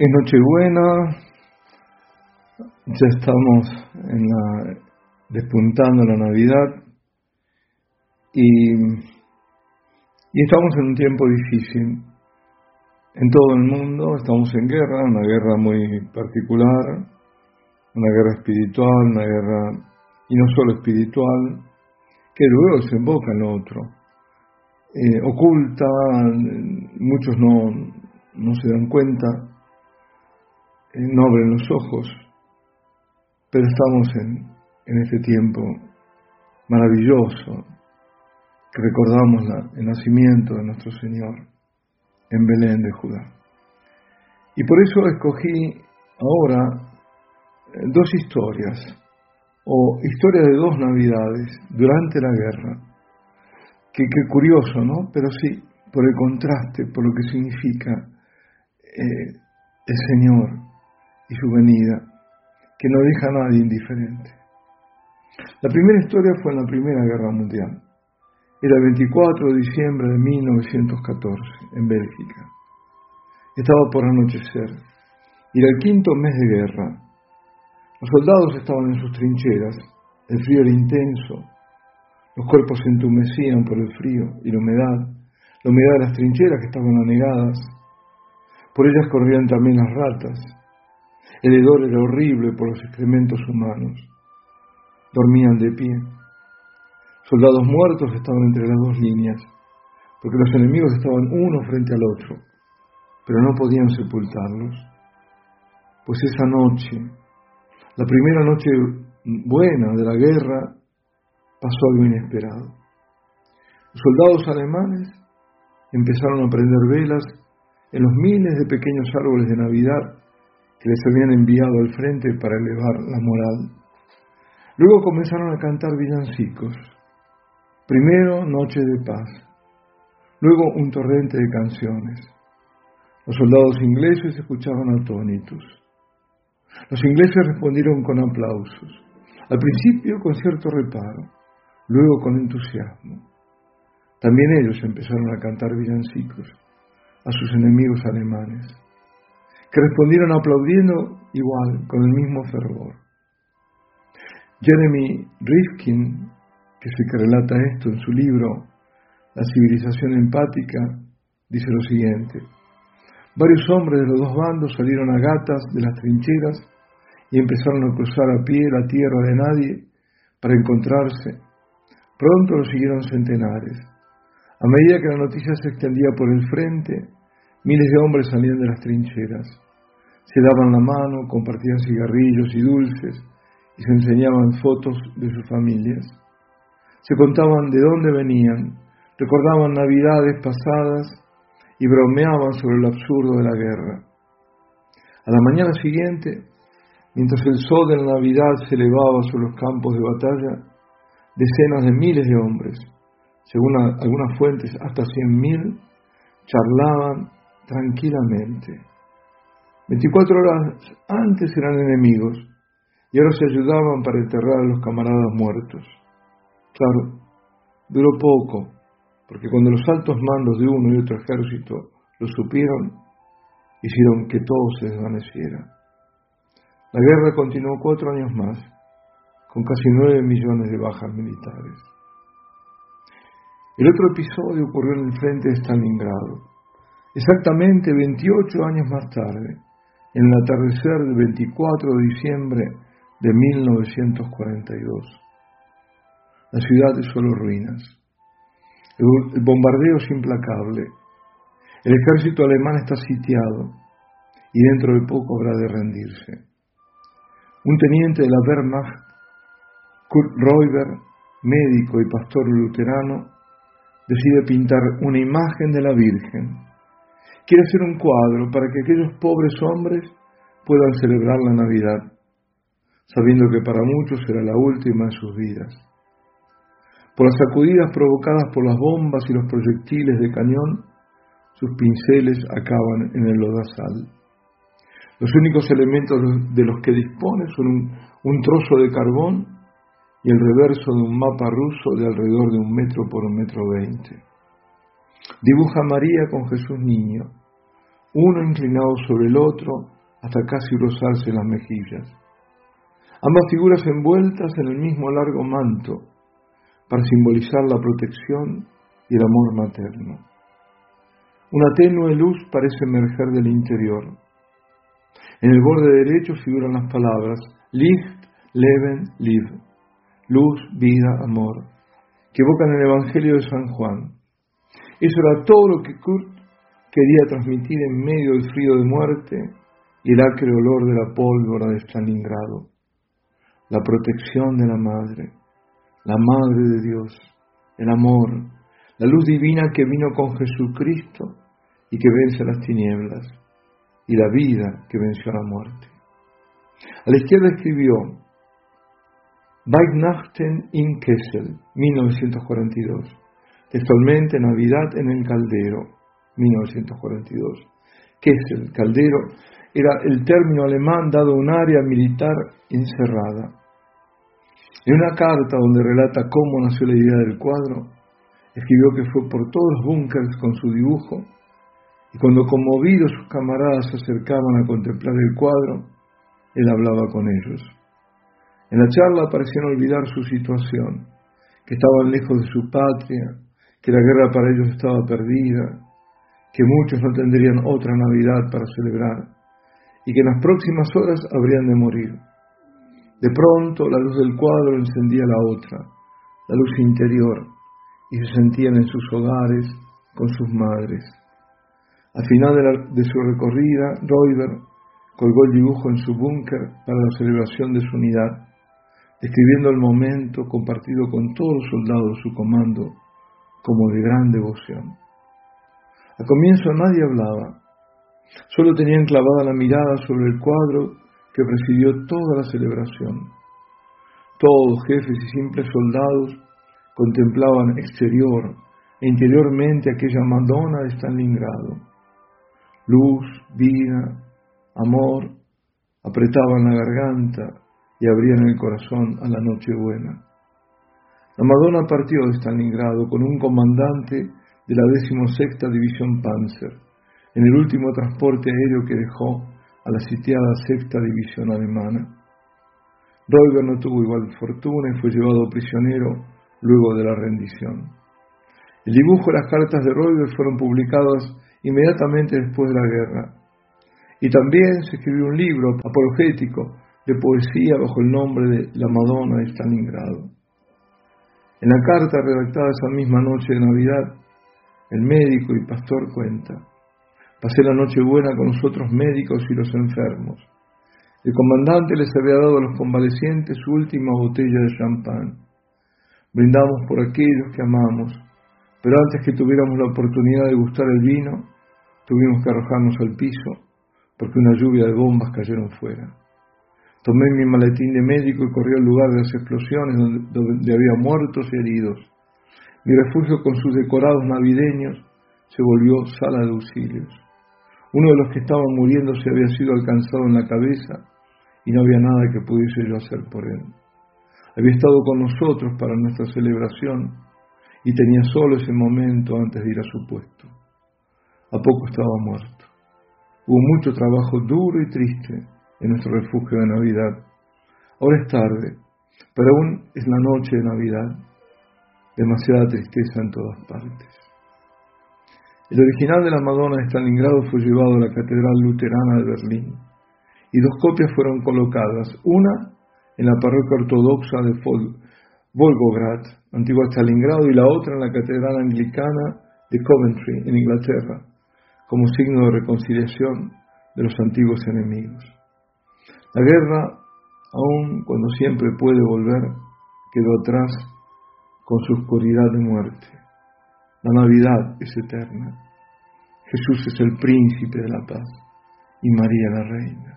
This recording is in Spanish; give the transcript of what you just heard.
Es Nochebuena, ya estamos en la, despuntando la Navidad y, y estamos en un tiempo difícil. En todo el mundo estamos en guerra, una guerra muy particular, una guerra espiritual, una guerra, y no solo espiritual, que luego se emboca en otro. Eh, oculta, muchos no, no se dan cuenta, no abren los ojos, pero estamos en, en este tiempo maravilloso que recordamos el nacimiento de nuestro Señor en Belén de Judá. Y por eso escogí ahora eh, dos historias, o historias de dos Navidades durante la guerra. Que, curioso, ¿no? Pero sí, por el contraste, por lo que significa eh, el Señor y su venida, que no deja a nadie indiferente. La primera historia fue en la Primera Guerra Mundial. Era el 24 de diciembre de 1914, en Bélgica. Estaba por anochecer. Era el quinto mes de guerra. Los soldados estaban en sus trincheras. El frío era intenso. Los cuerpos se entumecían por el frío y la humedad. La humedad de las trincheras que estaban anegadas. Por ellas corrían también las ratas. El hedor era horrible por los excrementos humanos. Dormían de pie. Soldados muertos estaban entre las dos líneas, porque los enemigos estaban uno frente al otro, pero no podían sepultarlos. Pues esa noche, la primera noche buena de la guerra, pasó algo inesperado. Los soldados alemanes empezaron a prender velas en los miles de pequeños árboles de Navidad que les habían enviado al frente para elevar la moral. Luego comenzaron a cantar villancicos. Primero Noche de Paz, luego un torrente de canciones. Los soldados ingleses escuchaban atónitos. Los ingleses respondieron con aplausos, al principio con cierto reparo, luego con entusiasmo. También ellos empezaron a cantar villancicos a sus enemigos alemanes que respondieron aplaudiendo igual, con el mismo fervor. Jeremy Rifkin, que se que relata esto en su libro La civilización empática, dice lo siguiente. Varios hombres de los dos bandos salieron a gatas de las trincheras y empezaron a cruzar a pie la tierra de nadie para encontrarse. Pronto lo siguieron centenares. A medida que la noticia se extendía por el frente, Miles de hombres salían de las trincheras, se daban la mano, compartían cigarrillos y dulces y se enseñaban fotos de sus familias. Se contaban de dónde venían, recordaban navidades pasadas y bromeaban sobre el absurdo de la guerra. A la mañana siguiente, mientras el sol de la Navidad se elevaba sobre los campos de batalla, decenas de miles de hombres, según algunas fuentes hasta cien mil, charlaban tranquilamente. 24 horas antes eran enemigos y ahora se ayudaban para enterrar a los camaradas muertos. Claro, duró poco, porque cuando los altos mandos de uno y otro ejército lo supieron, hicieron que todo se desvaneciera. La guerra continuó cuatro años más, con casi nueve millones de bajas militares. El otro episodio ocurrió en el frente de Stalingrado. Exactamente 28 años más tarde, en el atardecer del 24 de diciembre de 1942. La ciudad es solo ruinas. El bombardeo es implacable. El ejército alemán está sitiado y dentro de poco habrá de rendirse. Un teniente de la Wehrmacht, Kurt Reuber, médico y pastor luterano, decide pintar una imagen de la Virgen quiere hacer un cuadro para que aquellos pobres hombres puedan celebrar la Navidad, sabiendo que para muchos será la última de sus vidas. Por las sacudidas provocadas por las bombas y los proyectiles de cañón, sus pinceles acaban en el lodazal. Los únicos elementos de los que dispone son un, un trozo de carbón y el reverso de un mapa ruso de alrededor de un metro por un metro veinte. Dibuja a María con Jesús niño, uno inclinado sobre el otro hasta casi rozarse las mejillas. Ambas figuras envueltas en el mismo largo manto para simbolizar la protección y el amor materno. Una tenue luz parece emerger del interior. En el borde derecho figuran las palabras Licht, Leben, Liv, luz, vida, amor, que evocan el Evangelio de San Juan. Eso era todo lo que Kurt quería transmitir en medio del frío de muerte y el acre olor de la pólvora de Stalingrado. La protección de la Madre, la Madre de Dios, el amor, la luz divina que vino con Jesucristo y que vence las tinieblas, y la vida que venció a la muerte. A la izquierda escribió Weihnachten in Kessel, 1942. Textualmente, Navidad en el Caldero, 1942. Kessel, Caldero, era el término alemán dado a un área militar encerrada. En una carta donde relata cómo nació la idea del cuadro, escribió que fue por todos los búnkers con su dibujo y cuando conmovidos sus camaradas se acercaban a contemplar el cuadro, él hablaba con ellos. En la charla parecían olvidar su situación, que estaban lejos de su patria, que la guerra para ellos estaba perdida, que muchos no tendrían otra Navidad para celebrar y que en las próximas horas habrían de morir. De pronto la luz del cuadro encendía la otra, la luz interior, y se sentían en sus hogares con sus madres. Al final de, su recorrida, Reuber colgó el dibujo en su búnker para la celebración de su unidad, describiendo el momento compartido con todos los soldados de su comando como de gran devoción. Al comienzo nadie hablaba, solo tenían clavada la mirada sobre el cuadro que presidió toda la celebración. Todos, jefes y simples soldados, contemplaban exterior e interiormente aquella Madonna de Stalingrado. Luz, vida, amor, apretaban la garganta y abrían el corazón a la noche buena. La Madonna partió de Stalingrado con un comandante de la 16 División Panzer, en el último transporte aéreo que dejó a la sitiada sexta división alemana. Reuber no tuvo igual fortuna y fue llevado prisionero luego de la rendición. El dibujo y las cartas de Reuber fueron publicadas inmediatamente después de la guerra. Y también se escribió un libro apologético de poesía bajo el nombre de La Madonna de Stalingrado. En la carta redactada esa misma noche de Navidad, el médico y pastor cuenta, pasé la noche buena con los otros médicos y los enfermos. El comandante les había dado a los convalecientes su última botella de champán. Brindamos por aquellos que amamos, pero antes que tuviéramos la oportunidad de gustar el vino, tuvimos que arrojarnos al piso porque una lluvia de bombas cayeron fuera. Tomé mi maletín de médico y corrí al lugar de las explosiones donde, había muertos y heridos. Mi refugio con sus decorados navideños se volvió sala de auxilios. Uno de los que estaban muriendo se había sido alcanzado en la cabeza y no había nada que pudiese yo hacer por él. Había estado con nosotros para nuestra celebración y tenía solo ese momento antes de ir a su puesto. A poco estaba muerto. Hubo mucho trabajo duro y triste en nuestro refugio de Navidad. Ahora es tarde, pero aún es la noche de Navidad. Demasiada tristeza en todas partes. El original de la Madonna de Stalingrado fue llevado a la Catedral Luterana de Berlín y dos copias fueron colocadas, una en la parroquia ortodoxa de Volgograd, antigua Stalingrado, y la otra en la Catedral Anglicana de Coventry, en Inglaterra, como signo de reconciliación de los antiguos enemigos. La guerra, aun cuando siempre puede volver, quedó atrás con su oscuridad de muerte. La Navidad es eterna. Jesús es el príncipe de la paz y María la reina.